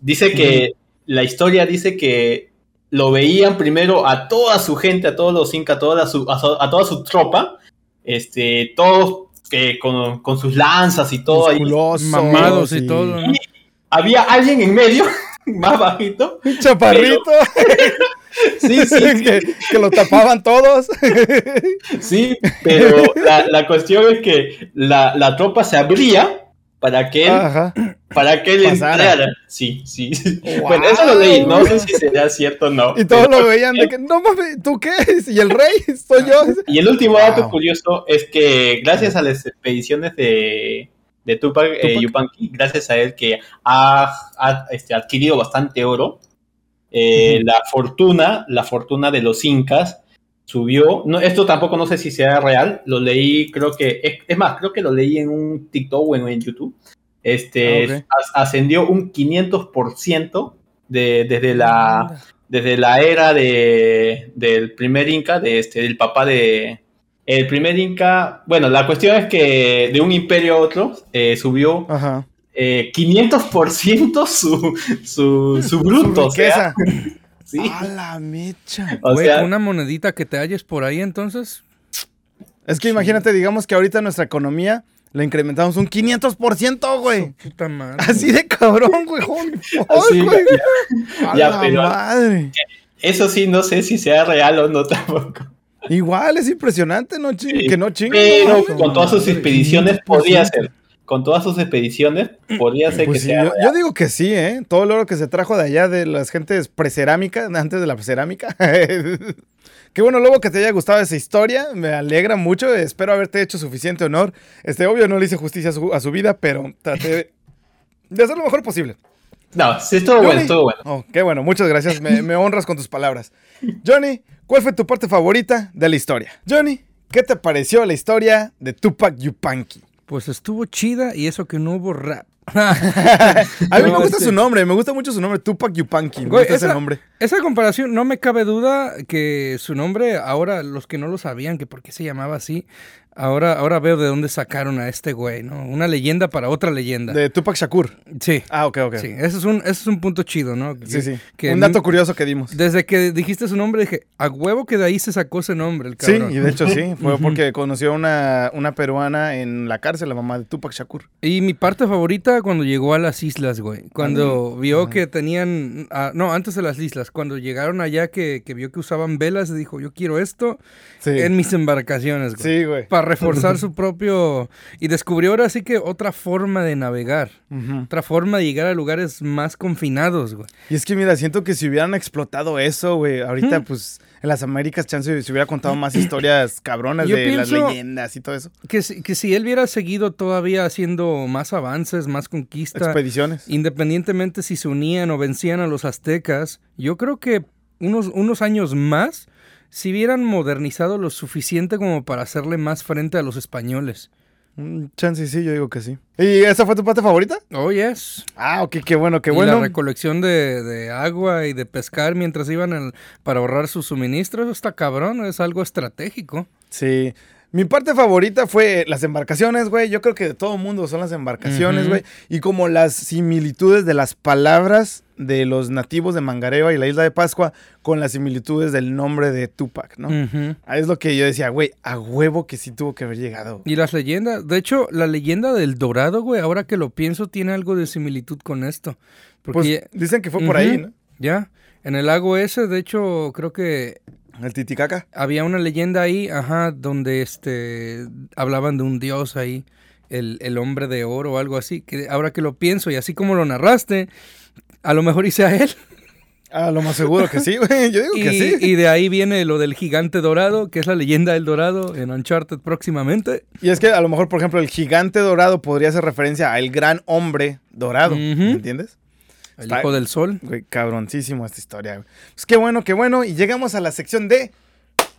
dice que la historia dice que lo veían primero a toda su gente, a todos los incas, a toda su, a, su- a toda su tropa, este, todos que con, con sus lanzas y todo ahí. Musculosos Mamados y todo, ¿no? Había alguien en medio, más bajito. Un chaparrito Sí, sí, sí, que, que lo tapaban todos. sí, pero la, la cuestión es que la, la tropa se abría para que él Ajá. para que él Pasara. entrara. Sí, sí. Wow. Bueno, eso lo leí, no sé si será cierto o no. Y todos pero- lo veían de que, no mames, ¿tú qué? ¿Y el rey? Soy yo. Y el último dato Wow. curioso es que gracias a las expediciones de, de Tupac, eh, Tupac. Yupanqui, gracias a él que ha, ha, este, adquirido bastante oro, eh, la fortuna, la fortuna de los incas subió. No, esto tampoco no sé si sea real, lo leí, creo que, es, es más, creo que lo leí en un TikTok o en, en YouTube. Este Ah, ascendió un 500% de, desde la desde la era de, del primer Inca, de este, del papá de... El primer Inca, bueno, la cuestión es que de un imperio a otro eh, subió Ajá. eh, 500% su, su, su bruto. o sea, riqueza. Sí, A la mecha. o Güey, sea, una monedita que te halles por ahí, entonces. Es que imagínate, digamos que ahorita nuestra economía la incrementamos un 500%, güey. Puta madre. Así de cabrón, güey. Holy fuck, Sí, güey. ya, A ya, la pero- madre. eso sí, no sé si sea real o no tampoco. Igual es impresionante, no Sí, que no chingue. Pero no, con todas sus expediciones 500%. podría ser. Con todas sus expediciones podría ser Pues que sí, sea yo, digo que sí, ¿eh? Todo el oro que se trajo de allá de las gentes precerámicas, antes de la cerámica. Qué bueno, Lobo, que te haya gustado esa historia. Me alegra mucho. Espero haberte hecho suficiente honor. Este, obvio, no le hice justicia a su, a su vida, pero traté de, hacer lo mejor posible. No, sí, estuvo bueno, estuvo bueno. Oh, qué bueno, muchas gracias. Me, me honras con tus palabras. Johnny, ¿cuál fue tu parte favorita de la historia? Johnny, ¿qué te pareció la historia de Tupac Yupanqui? Pues estuvo chida y eso que no hubo rap. A mí me gusta este- su nombre, me gusta mucho su nombre, Tupac Yupanqui. Me Güey, gusta ese esa- nombre. Esa comparación, no me cabe duda que su nombre, ahora los que no lo sabían, que por qué se llamaba así, ahora, ahora veo de dónde sacaron a este güey, ¿no? Una leyenda para otra leyenda. De Tupac Shakur. Sí. Ah, ok, ok. Sí, ese es un, ese es un punto chido, ¿no? Sí, Que- sí. que Un dato curioso que dimos. Desde que dijiste su nombre dije, a huevo que de ahí se sacó ese nombre, el Sí, cabrón. y de hecho sí, fue porque conoció a una, una peruana en la cárcel, la mamá de Tupac Shakur. Y mi parte favorita cuando llegó a las islas, güey. Cuando vio que tenían... ah, no, antes de las islas. Cuando llegaron allá que, que vio que usaban velas, dijo, yo quiero esto Sí, en mis embarcaciones, güey. sí, güey. Pa' para reforzar su propio... Y descubrió ahora sí que otra forma de navegar. Otra forma de llegar a lugares más confinados, güey. Y es que mira, siento que si hubieran explotado eso, güey, ahorita pues en las Américas chance se hubiera contado más historias cabronas Yo de las leyendas y todo eso. Que si, que si él hubiera seguido todavía haciendo más avances, más conquista, Expediciones. independientemente si se unían o vencían a los aztecas, yo creo que unos, unos años más, si hubieran modernizado lo suficiente como para hacerle más frente a los españoles. Mm, Chance sí, yo digo que sí. ¿Y esa fue tu parte favorita? Oh, yes. Ah, ok, qué bueno, qué y bueno. la recolección de, de agua y de pescar mientras iban al- para ahorrar sus suministros, eso está cabrón, es algo estratégico. Sí. Mi parte favorita fue las embarcaciones, güey. Yo creo que de todo mundo son las embarcaciones, güey. Y como las similitudes de las palabras de los nativos de Mangareva y la isla de Pascua con las similitudes del nombre de Tupac, ¿no? Ahí es lo que yo decía, güey, a huevo que sí tuvo que haber llegado. Y las leyendas, de hecho, la leyenda del Dorado, güey, ahora que lo pienso, tiene algo de similitud con esto. Porque Pues dicen que fue por ahí, ¿no? ya, en el lago ese, de hecho, creo que El Titicaca. había una leyenda ahí, ajá, donde este hablaban de un dios ahí, el, el hombre de oro o algo así, que ahora que lo pienso y así como lo narraste, a lo mejor hice a él. Ah, lo más seguro que sí, güey. Yo digo Y, que sí. y de ahí viene lo del gigante dorado, que es la leyenda del dorado en Uncharted próximamente. Y es que a lo mejor, por ejemplo, el gigante dorado podría hacer referencia al gran hombre dorado. ¿Me entiendes? El Está- hijo del sol. Güey, cabroncísimo esta historia. güey. Pues qué bueno, qué bueno. Y llegamos a la sección de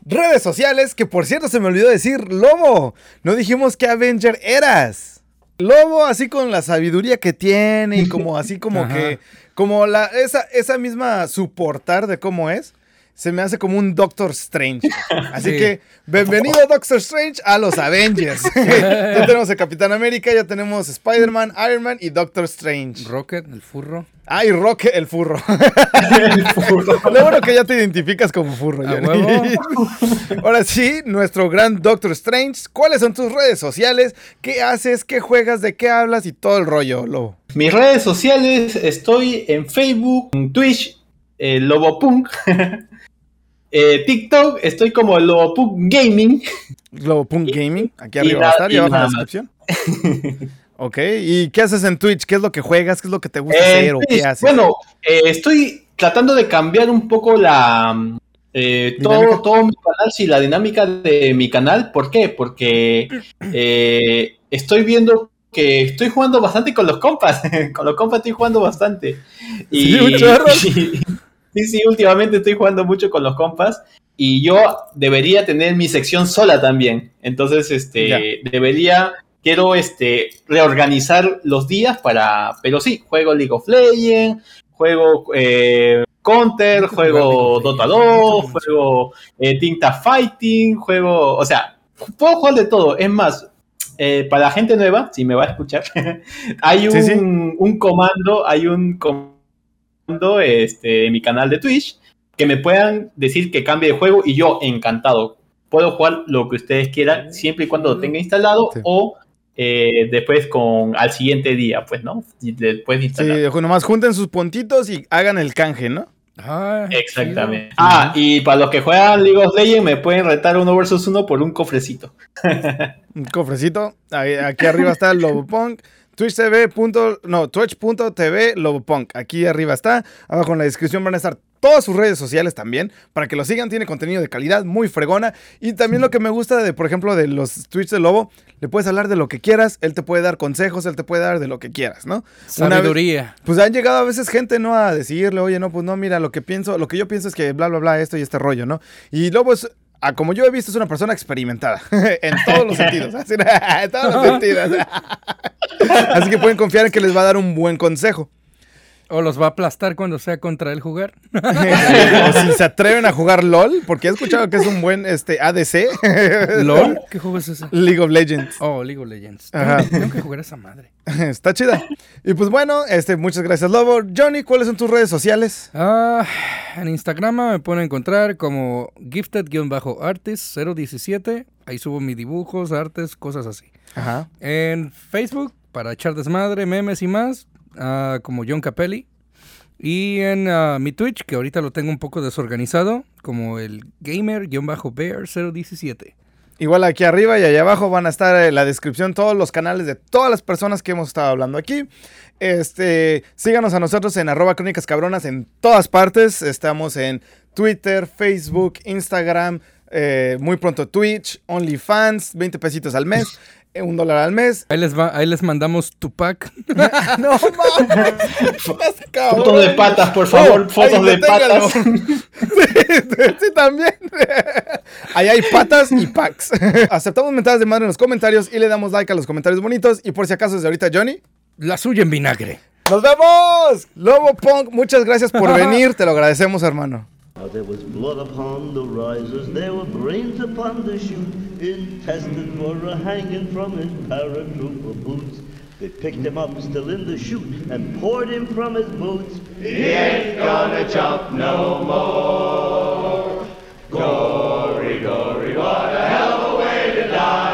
redes sociales, que por cierto se me olvidó decir, Lobo. No dijimos qué Avenger eras. Lobo, así con la sabiduría que tiene y como así como que, como la, esa, esa misma soportar de cómo es, se me hace como un Doctor Strange. Así Sí. que, bienvenido Doctor Strange a los Avengers. ya tenemos a Capitán América, ya tenemos Spider-Man, Iron Man y Doctor Strange. Rocket, el furro. Ah, y Roque el furro. Lo bueno que ya te identificas como furro. Ahora sí, nuestro gran Doctor Strange. ¿Cuáles son tus redes sociales? ¿Qué haces? ¿Qué juegas? ¿De qué hablas? Y todo el rollo, Lobo. Mis redes sociales, estoy en Facebook, en Twitch, eh, Lobopunk. Eh, TikTok, estoy como Lobopunk Gaming. Lobo Punk Gaming. Aquí y arriba va a estar y y abajo en la descripción. Ok, ¿y qué haces en Twitch? ¿Qué es lo que juegas? ¿Qué es lo que te gusta Eh, hacer o Twitch, qué haces? Bueno, eh, estoy tratando de cambiar un poco la eh, ¿Dinámica? todo, todo mi canal, sí, la dinámica de mi canal. ¿Por qué? Porque eh, estoy viendo que estoy jugando bastante con los compas. con los compas estoy jugando bastante. Sí, un chorro. y- sí, sí, últimamente estoy jugando mucho con los compas. Y yo debería tener mi sección sola también. Entonces, este, Ya. debería, quiero este, reorganizar los días para, pero sí, juego League of Legends, juego eh, Counter, juego Dota Legends, 2, mucho juego eh, Tinta Fighting, juego, o sea, puedo jugar de todo. Es más, eh, para la gente nueva, si me va a escuchar, hay un, Sí, sí. un comando, hay un comando este, en mi canal de Twitch que me puedan decir que cambie de juego y yo encantado. Puedo jugar lo que ustedes quieran, siempre y cuando lo tenga instalado Sí. o eh, después con al siguiente día, pues, ¿no? Y Después de Sí, instalar. nomás junten sus puntitos y hagan el canje, ¿no? Ah, Exactamente. Ah, y para los que juegan League of Legends me pueden retar uno versus uno por un cofrecito. Un cofrecito. Ahí- aquí arriba está el Lobopunk. Twitch TV. punto- no, Twitch.tv Lobopunk. Aquí arriba está. Abajo en la descripción van a estar todas sus redes sociales también. Para que lo sigan. Tiene contenido de calidad, muy fregona. Y también lo que me gusta de, por ejemplo, de los Twitch de Lobo, le puedes hablar de lo que quieras. Él te puede dar consejos, él te puede dar de lo que quieras, ¿no? Vez- Sabiduría. pues han llegado a veces gente, ¿no? A decirle, oye, no, pues no, mira, lo que pienso, lo que yo pienso es que bla, bla, bla, esto y este rollo, ¿no? Y Lobo es, ah, como yo he visto, es una persona experimentada, en todos los sentidos, así, en todos los sentidos. Así que pueden confiar en que les va a dar un buen consejo. O los va a aplastar cuando sea contra él jugar. o si se atreven a jugar LOL, porque he escuchado que es un buen este, ADC. ¿LOL? ¿Qué juego es ese? League of Legends. Oh, League of Legends. Ajá. Tengo, que jugar esa madre. Está chida. Y pues bueno, este, muchas gracias, Lobo. Johnny, ¿cuáles son tus redes sociales? Ah, en Instagram me pueden encontrar como gifted-artist017. Ahí subo mis dibujos, artes, cosas así. Ajá. En Facebook, para echar desmadre, memes y más, ah, como John Capelli. Y en ah, mi Twitch, que ahorita lo tengo un poco desorganizado, como el gamer-bear017. Igual aquí arriba y allá abajo van a estar en la descripción todos los canales de todas las personas que hemos estado hablando aquí. Este, síganos a nosotros en arroba crónicas cabronas en todas partes. Estamos en Twitter, Facebook, Instagram, eh, muy pronto Twitch, OnlyFans, 20 pesitos al mes. eh, Un dólar al mes. Ahí les, va, ahí les mandamos Tupac. no mames. Fotos de patas, por favor, Oh, fotos de patas. sí, sí, también. Ahí hay patas y packs. Aceptamos mentadas de madre en los comentarios y le damos like a los comentarios bonitos. Y por si acaso desde ahorita, Johnny. La suya en vinagre. ¡Nos vemos! Lobo Punk, muchas gracias por venir. Te lo agradecemos, hermano. Now there was blood upon the risers, there were brains upon the chute, intestines were a hanging from his paratrooper boots. They picked him up still in the chute and poured him from his boots. He ain't gonna jump no more. Gory, gory, what a hell of a way to die.